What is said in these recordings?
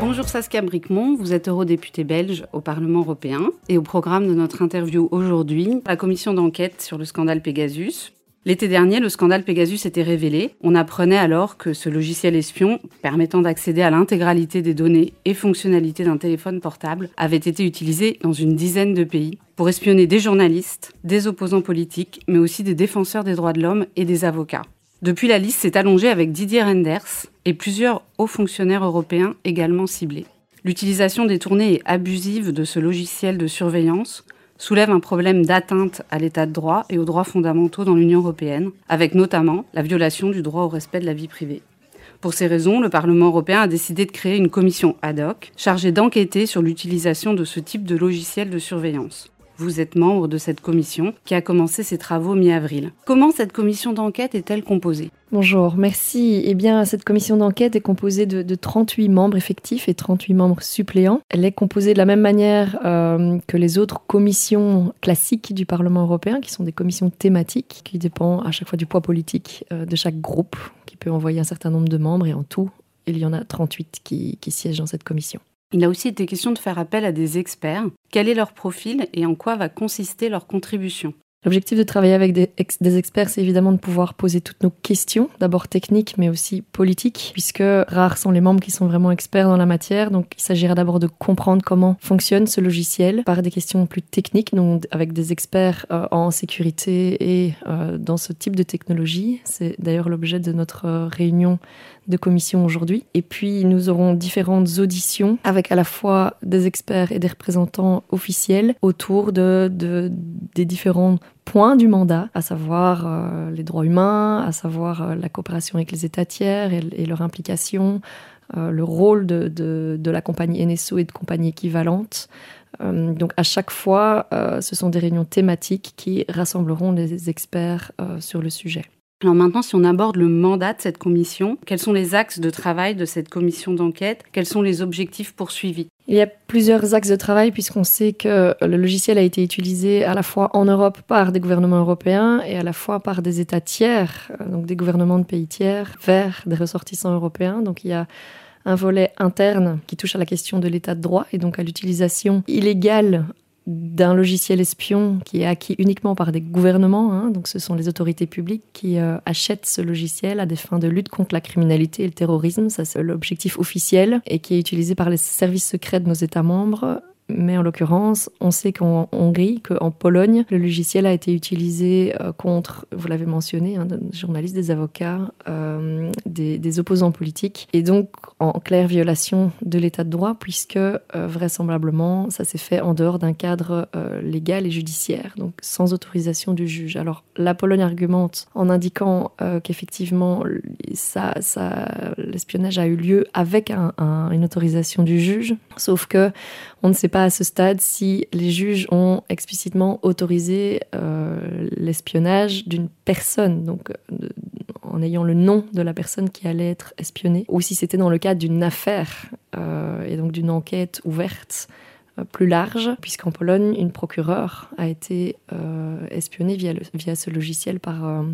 Bonjour Saskia Bricmont, vous êtes eurodéputée belge au Parlement européen et au programme de notre interview aujourd'hui, la commission d'enquête sur le scandale Pegasus. L'été dernier, le scandale Pegasus était révélé. On apprenait alors que ce logiciel espion, permettant d'accéder à l'intégralité des données et fonctionnalités d'un téléphone portable, avait été utilisé dans une dizaine de pays pour espionner des journalistes, des opposants politiques, mais aussi des défenseurs des droits de l'homme et des avocats. Depuis, la liste s'est allongée avec Didier Renders et plusieurs hauts fonctionnaires européens également ciblés. L'utilisation détournée et abusive de ce logiciel de surveillance soulève un problème d'atteinte à l'état de droit et aux droits fondamentaux dans l'Union européenne, avec notamment la violation du droit au respect de la vie privée. Pour ces raisons, le Parlement européen a décidé de créer une commission ad hoc chargée d'enquêter sur l'utilisation de ce type de logiciel de surveillance. Vous êtes membre de cette commission qui a commencé ses travaux mi-avril. Comment cette commission d'enquête est-elle composée? Bonjour, merci. Eh bien, cette commission d'enquête est composée de, 38 membres effectifs et 38 membres suppléants. Elle est composée de la même manière euh, que les autres commissions classiques du Parlement européen, qui sont des commissions thématiques, qui dépendent à chaque fois du poids politique euh, de chaque groupe, qui peut envoyer un certain nombre de membres, et en tout, il y en a 38 qui siègent dans cette commission. Il a aussi été question de faire appel à des experts. Quel est leur profil et en quoi va consister leur contribution? L'objectif de travailler avec des, experts, c'est évidemment de pouvoir poser toutes nos questions, d'abord techniques, mais aussi politiques, puisque rares sont les membres qui sont vraiment experts dans la matière. Donc, il s'agira d'abord de comprendre comment fonctionne ce logiciel par des questions plus techniques, donc avec des experts euh, en sécurité et euh, dans ce type de technologie. C'est d'ailleurs l'objet de notre euh, réunion de commission aujourd'hui. Et puis, nous aurons différentes auditions avec à la fois des experts et des représentants officiels autour de, de des différents points du mandat, à savoir euh, les droits humains, à savoir euh, la coopération avec les États tiers et, leur implication, euh, le rôle de, de, de, la compagnie NSO et de compagnies équivalentes. donc à chaque fois, ce sont des réunions thématiques qui rassembleront les experts sur le sujet. Alors maintenant, si on aborde le mandat de cette commission, quels sont les axes de travail de cette commission d'enquête? Quels sont les objectifs poursuivis? Il y a plusieurs axes de travail puisqu'on sait que le logiciel a été utilisé à la fois en Europe par des gouvernements européens et à la fois par des États tiers, euh, donc des gouvernements de pays tiers, vers des ressortissants européens. Donc il y a un volet interne qui touche à la question de l'état de droit et donc à l'utilisation illégale d'un logiciel espion qui est acquis uniquement par des gouvernements. Hein. donc, ce sont les autorités publiques qui euh, achètent ce logiciel à des fins de lutte contre la criminalité et le terrorisme. Ça, c'est l'objectif officiel et qui est utilisé par les services secrets de nos États membres mais en l'occurrence, on sait qu'en Hongrie, qu'en Pologne, le logiciel a été utilisé euh, contre, vous l'avez mentionné, hein, des journalistes, des avocats, euh, des, opposants politiques, et donc en claire violation de l'état de droit, puisque euh, vraisemblablement, ça s'est fait en dehors d'un cadre légal et judiciaire, donc sans autorisation du juge. Alors la Pologne argumente en indiquant qu'effectivement, ça, ça, l'espionnage a eu lieu avec une autorisation du juge, sauf que on ne sait pas à ce stade si les juges ont explicitement autorisé euh, l'espionnage d'une personne, donc euh, en ayant le nom de la personne qui allait être espionnée, ou si c'était dans le cadre d'une affaire euh, et donc d'une enquête ouverte plus large, puisqu'en Pologne, une procureure a été espionnée via, via ce logiciel par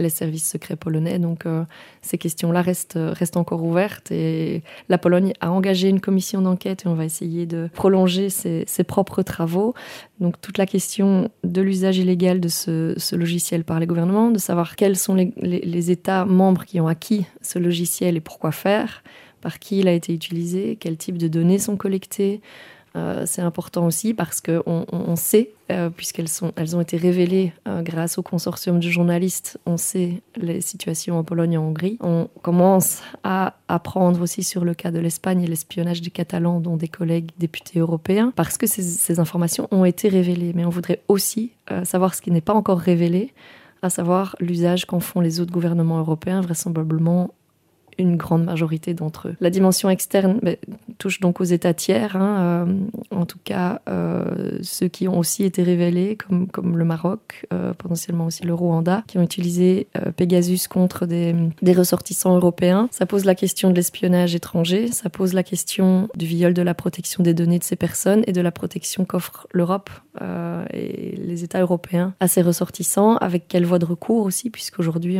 les services secrets polonais. Donc euh, ces questions-là restent, restent encore ouvertes et la Pologne a engagé une commission d'enquête et on va essayer de prolonger ses, propres travaux. Donc toute la question de l'usage illégal de ce, logiciel par les gouvernements, de savoir quels sont les, les États membres qui ont acquis ce logiciel et pourquoi faire, par qui il a été utilisé, quel type de données sont collectées. Euh, c'est important aussi parce qu'on on sait, euh, puisqu'elles elles ont été révélées euh, grâce au consortium de journalistes, on sait les situations en Pologne et en Hongrie. On commence à apprendre aussi sur le cas de l'Espagne et l'espionnage des Catalans, dont des collègues députés européens, parce que ces, ces informations ont été révélées. Mais on voudrait aussi savoir ce qui n'est pas encore révélé, à savoir l'usage qu'en font les autres gouvernements européens, vraisemblablement une grande majorité d'entre eux. La dimension externe ben, touche donc aux États tiers, hein, euh, en tout cas euh, ceux qui ont aussi été révélés, comme, le Maroc, euh, potentiellement aussi le Rwanda, qui ont utilisé Pegasus contre des, des ressortissants européens. Ça pose la question de l'espionnage étranger, ça pose la question du viol de la protection des données de ces personnes et de la protection qu'offre l'Europe et les États européens à ces ressortissants, avec quelle voie de recours aussi, puisqu'aujourd'hui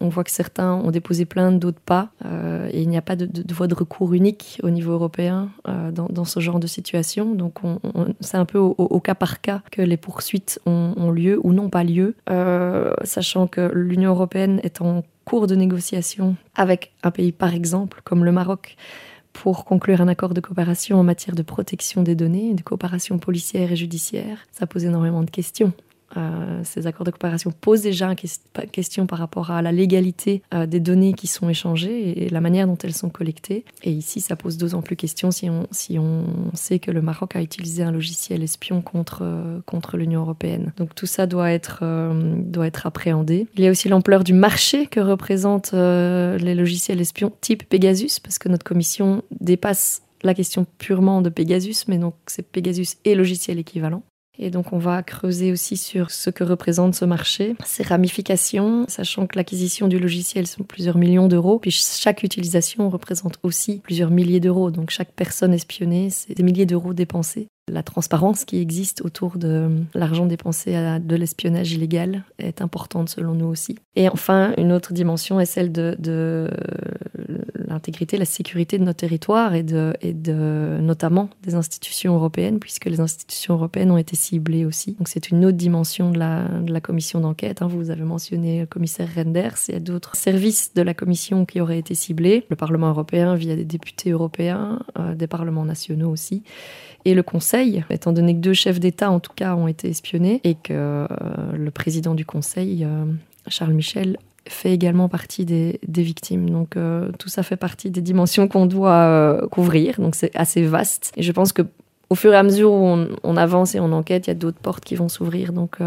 on voit que certains ont déposé plainte, d'autres pas. Euh, et il n'y a pas de, voie de recours unique au niveau européen euh, dans, ce genre de situation. Donc c'est un peu au, cas par cas que les poursuites ont, lieu ou n'ont pas lieu, euh, sachant que l'Union européenne est en cours de négociation avec un pays, par exemple, comme le Maroc, pour conclure un accord de coopération en matière de protection des données, de coopération policière et judiciaire. Ça pose énormément de questions euh, ces accords de coopération posent déjà une question par rapport à la légalité euh, des données qui sont échangées et la manière dont elles sont collectées. Et ici, ça pose d'autant plus question si on, si on sait que le Maroc a utilisé un logiciel espion contre, euh, l'Union européenne. Donc tout ça doit être, doit être appréhendé. Il y a aussi l'ampleur du marché que représentent les logiciels espions type Pegasus, parce que notre commission dépasse la question purement de Pegasus, mais donc c'est Pegasus et logiciel équivalent. Et donc on va creuser aussi sur ce que représente ce marché, ses ramifications, sachant que l'acquisition du logiciel sont plusieurs millions d'euros, puis chaque utilisation représente aussi plusieurs milliers d'euros. Donc chaque personne espionnée, c'est des milliers d'euros dépensés. La transparence qui existe autour de l'argent dépensé à de l'espionnage illégal est importante selon nous aussi. Et enfin, une autre dimension est celle de, l'intégrité, la sécurité de nos territoires et, de, et de, notamment des institutions européennes, puisque les institutions européennes ont été ciblées aussi. Donc c'est une autre dimension de la, de la commission d'enquête. Hein. Vous avez mentionné le commissaire Renders, il y a d'autres services de la commission qui auraient été ciblés, le Parlement européen via des députés européens, euh, des parlements nationaux aussi et le Conseil, étant donné que deux chefs d'État en tout cas ont été espionnés et que euh, le président du Conseil, euh, Charles Michel, fait également partie des, victimes. Donc euh, tout ça fait partie des dimensions qu'on doit couvrir. Donc c'est assez vaste. Et je pense que au fur et à mesure où on, avance et on enquête, il y a d'autres portes qui vont s'ouvrir. Donc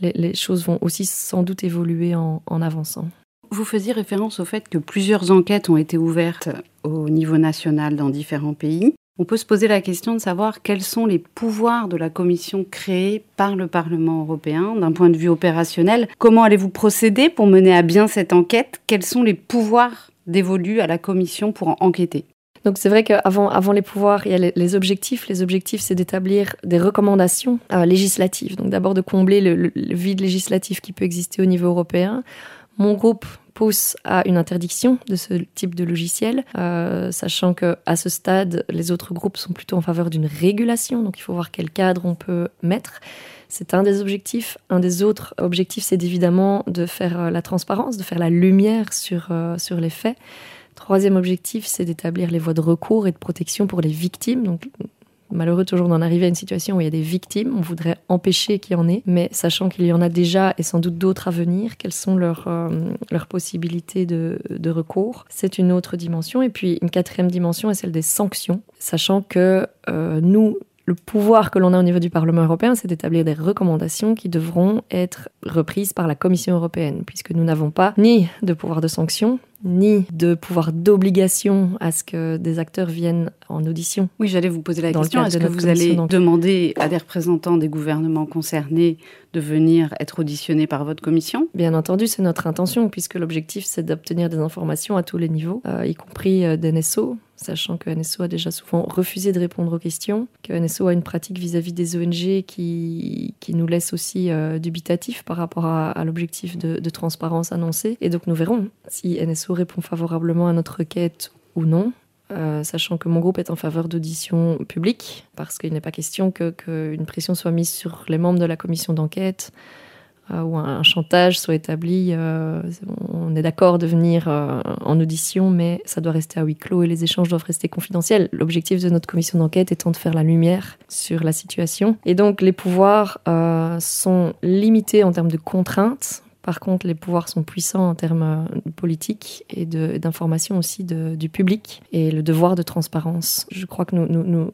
les, choses vont aussi sans doute évoluer en, en avançant. Vous faisiez référence au fait que plusieurs enquêtes ont été ouvertes au niveau national dans différents pays. On peut se poser la question de savoir quels sont les pouvoirs de la commission créée par le Parlement européen d'un point de vue opérationnel. Comment allez-vous procéder pour mener à bien cette enquête? Quels sont les pouvoirs dévolus à la commission pour enquêter? Donc c'est vrai qu'avant avant les pouvoirs, il y a les, objectifs. Les objectifs, c'est d'établir des recommandations euh, législatives. Donc d'abord de combler le, vide législatif qui peut exister au niveau européen. Mon groupe pousse à une interdiction de ce type de logiciel, euh, sachant que à ce stade, les autres groupes sont plutôt en faveur d'une régulation. Donc il faut voir quel cadre on peut mettre. C'est un des objectifs. Un des autres objectifs, c'est évidemment de faire euh, la transparence, de faire la lumière sur, euh, sur les faits. Troisième objectif, c'est d'établir les voies de recours et de protection pour les victimes. Malheureux toujours d'en arriver à une situation où il y a des victimes. On voudrait empêcher qu'il y en ait, mais sachant qu'il y en a déjà et sans doute d'autres à venir, quelles sont leurs, euh, leurs possibilités de, recours C'est une autre dimension. Et puis une quatrième dimension est celle des sanctions, sachant que euh, nous, le pouvoir que l'on a au niveau du Parlement européen, c'est d'établir des recommandations qui devront être reprises par la Commission européenne, puisque nous n'avons pas ni de pouvoir de sanction, ni de pouvoir d'obligation à ce que des acteurs viennent en audition. Oui, j'allais vous poser la question. Est-ce que vous allez demander à des représentants des gouvernements concernés de venir être auditionnés par votre commission? Bien entendu, c'est notre intention, puisque l'objectif, c'est d'obtenir des informations à tous les niveaux, euh, y compris euh, d'NSO, sachant que NSO a déjà souvent refusé de répondre aux questions, que NSO a une pratique vis-à-vis des ONG qui, qui nous laisse aussi euh, dubitatif par rapport à, l'objectif de, transparence annoncé. Et donc nous verrons si NSO répond favorablement à notre requête ou non. Euh, sachant que mon groupe est en faveur d'audition publique, parce qu'il n'est pas question qu'une pression soit mise sur les membres de la commission d'enquête euh, ou un, chantage soit établi. Euh, on est d'accord de venir en audition, mais ça doit rester à huis clos et les échanges doivent rester confidentiels. L'objectif de notre commission d'enquête étant de faire la lumière sur la situation. Et donc les pouvoirs sont limités en termes de contraintes par contre, les pouvoirs sont puissants en termes euh, politiques et d'information aussi du public et le devoir de transparence. Je crois que nous,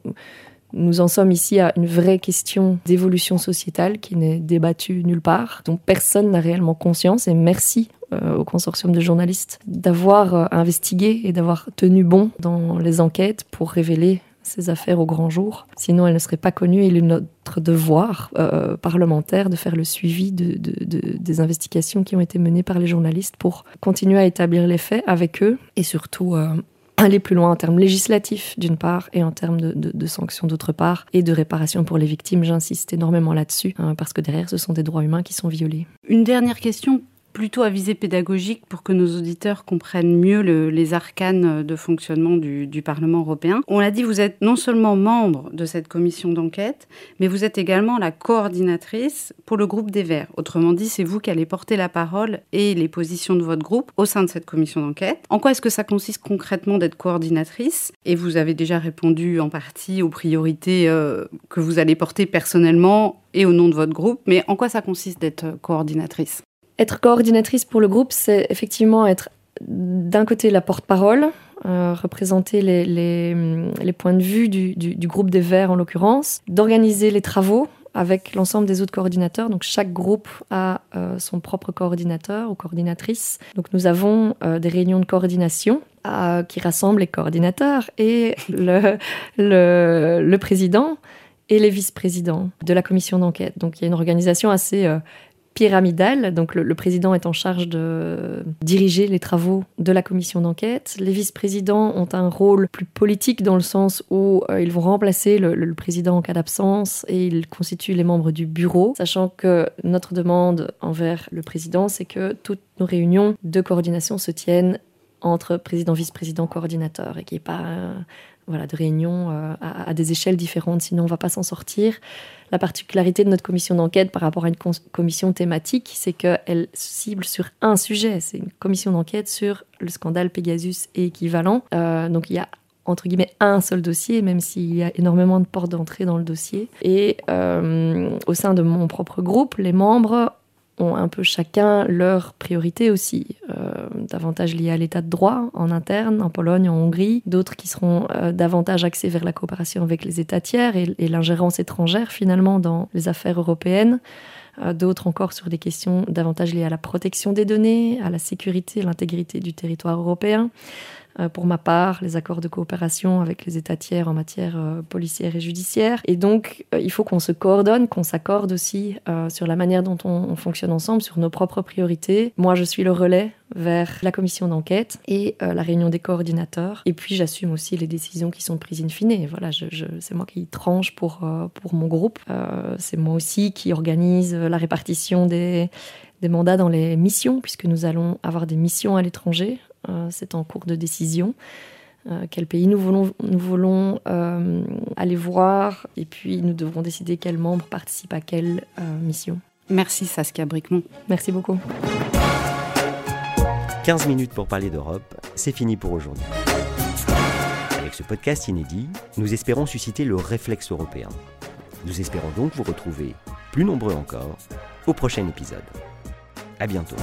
en sommes ici à une vraie question d'évolution sociétale qui n'est débattue nulle part, dont personne n'a réellement conscience. Et merci au consortium de journalistes d'avoir investigué et d'avoir tenu bon dans les enquêtes pour révéler ces affaires au grand jour. Sinon, elles ne seraient pas connues. Il est notre devoir euh, parlementaire de faire le suivi de, des investigations qui ont été menées par les journalistes pour continuer à établir les faits avec eux et surtout euh, aller plus loin en termes législatifs d'une part et en termes de, sanctions d'autre part et de réparation pour les victimes. J'insiste énormément là-dessus hein, parce que derrière, ce sont des droits humains qui sont violés. Une dernière question plutôt à visée pédagogique pour que nos auditeurs comprennent mieux les arcanes de fonctionnement du, Parlement européen. On l'a dit, vous êtes non seulement membre de cette commission d'enquête, mais vous êtes également la coordinatrice pour le groupe des Verts. Autrement dit, c'est vous qui allez porter la parole et les positions de votre groupe au sein de cette commission d'enquête. En quoi est-ce que ça consiste concrètement d'être coordinatrice? Et vous avez déjà répondu en partie aux priorités euh, que vous allez porter personnellement et au nom de votre groupe, mais en quoi ça consiste d'être coordinatrice? Être coordinatrice pour le groupe, c'est effectivement être d'un côté la porte-parole, euh, représenter les, les, points de vue du, groupe des Verts en l'occurrence, d'organiser les travaux avec l'ensemble des autres coordinateurs. Donc chaque groupe a euh, son propre coordinateur ou coordinatrice. Donc nous avons euh, des réunions de coordination qui rassemblent les coordinateurs et le président et les vice-présidents de la commission d'enquête. Donc il y a une organisation assez pyramidale. Donc le, président est en charge de diriger les travaux de la commission d'enquête. Les vice-présidents ont un rôle plus politique dans le sens où euh, ils vont remplacer le, président en cas d'absence et ils constituent les membres du bureau, sachant que notre demande envers le président, c'est que toutes nos réunions de coordination se tiennent entre président, vice-président, coordinateur et qu'il n'y pas voilà, de réunions euh, à, des échelles différentes, sinon on ne va pas s'en sortir. La particularité de notre commission d'enquête par rapport à une commission thématique, c'est qu'elle cible sur un sujet. C'est une commission d'enquête sur le scandale Pegasus et équivalent. Euh, donc il y a entre guillemets un seul dossier, même s'il y a énormément de portes d'entrée dans le dossier. Et euh, au sein de mon propre groupe, les membres un peu chacun leurs priorités aussi, euh, davantage liées à l'état de droit en interne, en Pologne, en Hongrie, d'autres qui seront euh, davantage axés vers la coopération avec les États tiers et, l'ingérence étrangère finalement dans les affaires européennes, euh, d'autres encore sur des questions davantage liées à la protection des données, à la sécurité, l'intégrité du territoire européen. Euh, pour ma part, les accords de coopération avec les États tiers en matière euh, policière et judiciaire. Et donc, euh, il faut qu'on se coordonne, qu'on s'accorde aussi sur la manière dont on, fonctionne ensemble, sur nos propres priorités. Moi, je suis le relais vers la commission d'enquête et la réunion des coordinateurs. Et puis, j'assume aussi les décisions qui sont prises in fine. Voilà, c'est moi qui tranche pour, pour mon groupe. c'est moi aussi qui organise la répartition des des mandats dans les missions, puisque nous allons avoir des missions à l'étranger c'est en cours de décision. Euh, quel pays nous voulons, nous voulons euh, aller voir et puis nous devrons décider quels membres participent à quelle mission. Merci Saskia Bricmont. Merci beaucoup. 15 minutes pour parler d'Europe, c'est fini pour aujourd'hui. Avec ce podcast inédit, nous espérons susciter le réflexe européen. Nous espérons donc vous retrouver, plus nombreux encore, au prochain épisode. À bientôt.